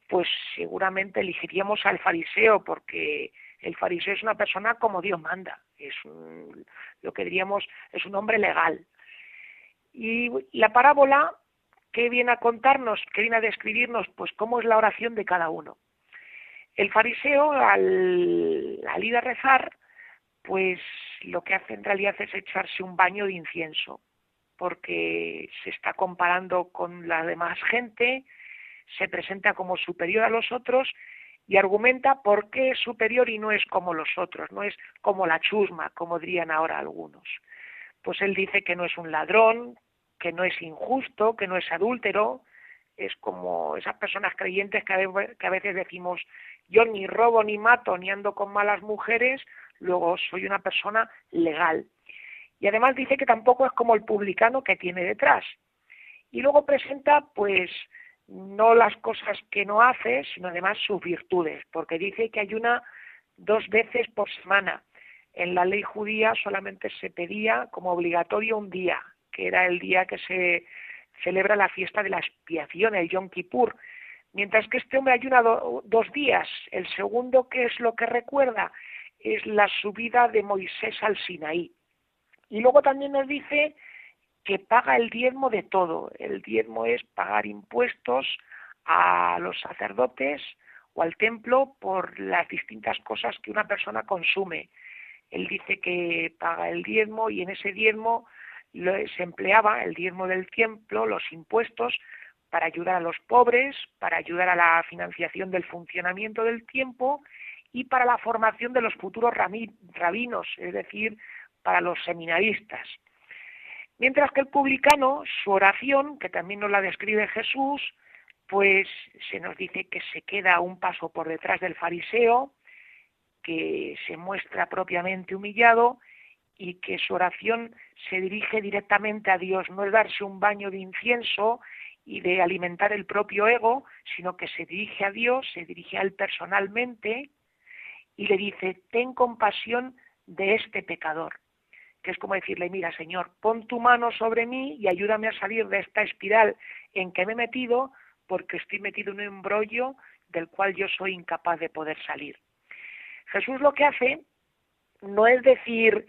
pues seguramente elegiríamos al fariseo porque el fariseo es una persona como Dios manda, es lo que diríamos es un hombre legal. Y la parábola ¿qué viene a contarnos? ¿Qué viene a describirnos? Pues cómo es la oración de cada uno. El fariseo, al, ir a rezar, pues lo que hace en realidad es echarse un baño de incienso, porque se está comparando con la demás gente, se presenta como superior a los otros y argumenta por qué es superior y no es como los otros, no es como la chusma, como dirían ahora algunos. Pues él dice que no es un ladrón, que no es injusto, que no es adúltero, es como esas personas creyentes que a veces decimos yo ni robo ni mato ni ando con malas mujeres, luego soy una persona legal. Y además dice que tampoco es como el publicano que tiene detrás. Y luego presenta pues no las cosas que no hace, sino además sus virtudes, porque dice que ayuna dos veces por semana. En la ley judía solamente se pedía como obligatorio un día, que era el día que se celebra la fiesta de la expiación, el Yom Kippur, mientras que este hombre ayuna dos días. El segundo, que es lo que recuerda, es la subida de Moisés al Sinaí. Y luego también nos dice que paga el diezmo de todo. El diezmo es pagar impuestos a los sacerdotes o al templo por las distintas cosas que una persona consume. Él dice que paga el diezmo y en ese diezmo se empleaba el diezmo del templo, los impuestos, para ayudar a los pobres, para ayudar a la financiación del funcionamiento del tiempo y para la formación de los futuros rabinos, es decir, para los seminaristas. Mientras que el publicano, su oración, que también nos la describe Jesús, pues se nos dice que se queda un paso por detrás del fariseo, que se muestra propiamente humillado y que su oración se dirige directamente a Dios, no es darse un baño de incienso y de alimentar el propio ego, sino que se dirige a Dios, se dirige a Él personalmente y le dice, ten compasión de este pecador, que es como decirle, mira Señor, pon tu mano sobre mí y ayúdame a salir de esta espiral en que me he metido, porque estoy metido en un embrollo del cual yo soy incapaz de poder salir. Jesús lo que hace no es decir,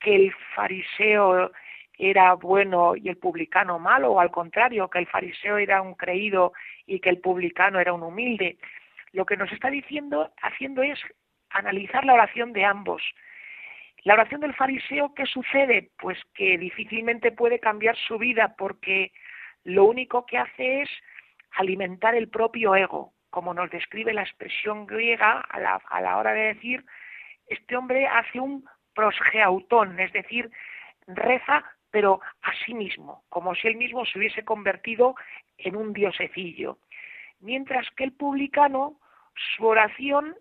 que el fariseo era bueno y el publicano malo, o al contrario, que el fariseo era un creído y que el publicano era un humilde. Lo que nos está diciendo, haciendo es analizar la oración de ambos. La oración del fariseo, ¿qué sucede? Pues que difícilmente puede cambiar su vida porque lo único que hace es alimentar el propio ego, como nos describe la expresión griega a la, a la hora de decir, este hombre hace un prosgeautón, es decir, reza pero a sí mismo, como si él mismo se hubiese convertido en un diosecillo. Mientras que el publicano, su oración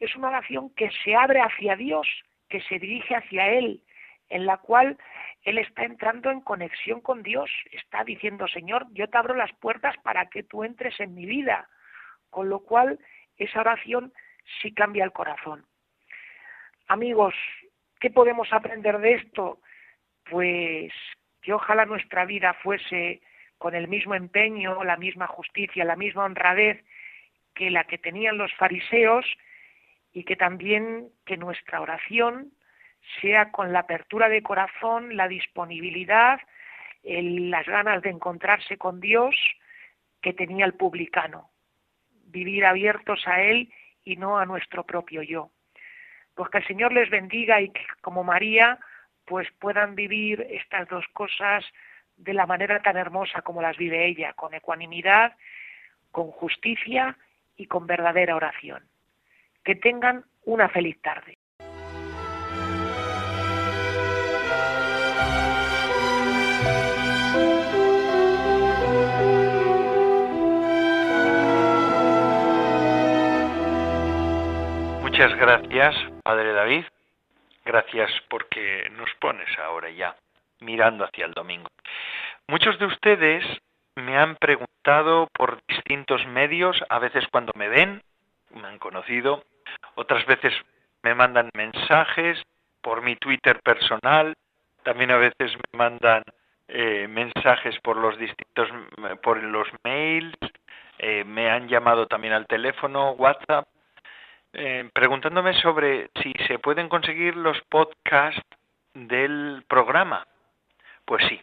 es una oración que se abre hacia Dios, que se dirige hacia Él, en la cual él está entrando en conexión con Dios, está diciendo, Señor, yo te abro las puertas para que tú entres en mi vida, con lo cual esa oración sí cambia el corazón. Amigos, ¿qué podemos aprender de esto? Pues que ojalá nuestra vida fuese con el mismo empeño, la misma justicia, la misma honradez que la que tenían los fariseos y que también que nuestra oración sea con la apertura de corazón, la disponibilidad, las ganas de encontrarse con Dios que tenía el publicano. Vivir abiertos a Él y no a nuestro propio yo. Pues que el Señor les bendiga y que como María pues puedan vivir estas dos cosas de la manera tan hermosa como las vive ella, con ecuanimidad, con justicia y con verdadera oración. Que tengan una feliz tarde. Muchas gracias, Padre David. Gracias porque nos pones ahora ya mirando hacia el domingo. Muchos de ustedes me han preguntado por distintos medios, a veces cuando me ven, me han conocido, otras veces me mandan mensajes por mi Twitter personal, también a veces me mandan eh, mensajes por los distintos, por los mails, eh, me han llamado también al teléfono, WhatsApp, eh, preguntándome sobre si se pueden conseguir los podcasts del programa. Pues sí,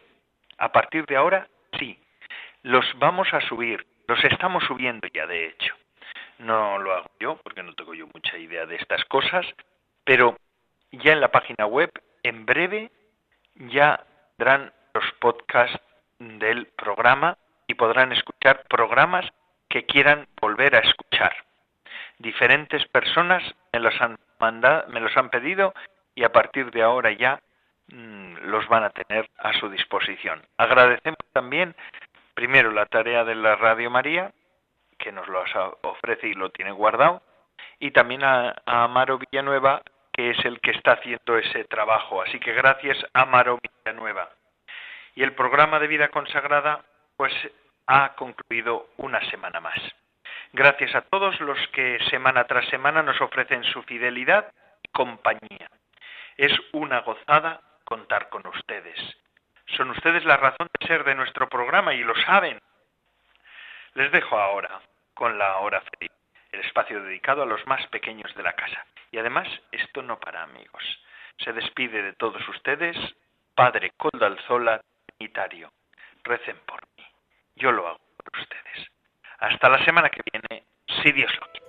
a partir de ahora sí, los vamos a subir, los estamos subiendo ya de hecho. No lo hago yo porque no tengo yo mucha idea de estas cosas, pero ya en la página web, en breve, ya tendrán los podcasts del programa y podrán escuchar programas que quieran volver a escuchar diferentes personas me los han mandado, me los han pedido y a partir de ahora ya mm, los van a tener a su disposición. Agradecemos también primero la tarea de la Radio María que nos lo ofrece y lo tiene guardado y también a, a Amaro Villanueva que es el que está haciendo ese trabajo. Así que gracias Amaro Villanueva. Y el programa de vida consagrada pues ha concluido una semana más. Gracias a todos los que semana tras semana nos ofrecen su fidelidad y compañía. Es una gozada contar con ustedes. Son ustedes la razón de ser de nuestro programa y lo saben. Les dejo ahora con la hora feliz, el espacio dedicado a los más pequeños de la casa. Y además, esto no para amigos. Se despide de todos ustedes, Padre Coldalzola, Trinitario. Recen por mí. Yo lo hago por ustedes. Hasta la semana que viene, si Dios lo quiere.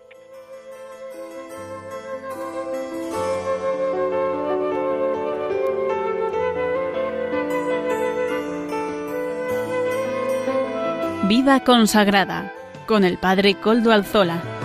Vida consagrada con el Padre Coldo Alzola.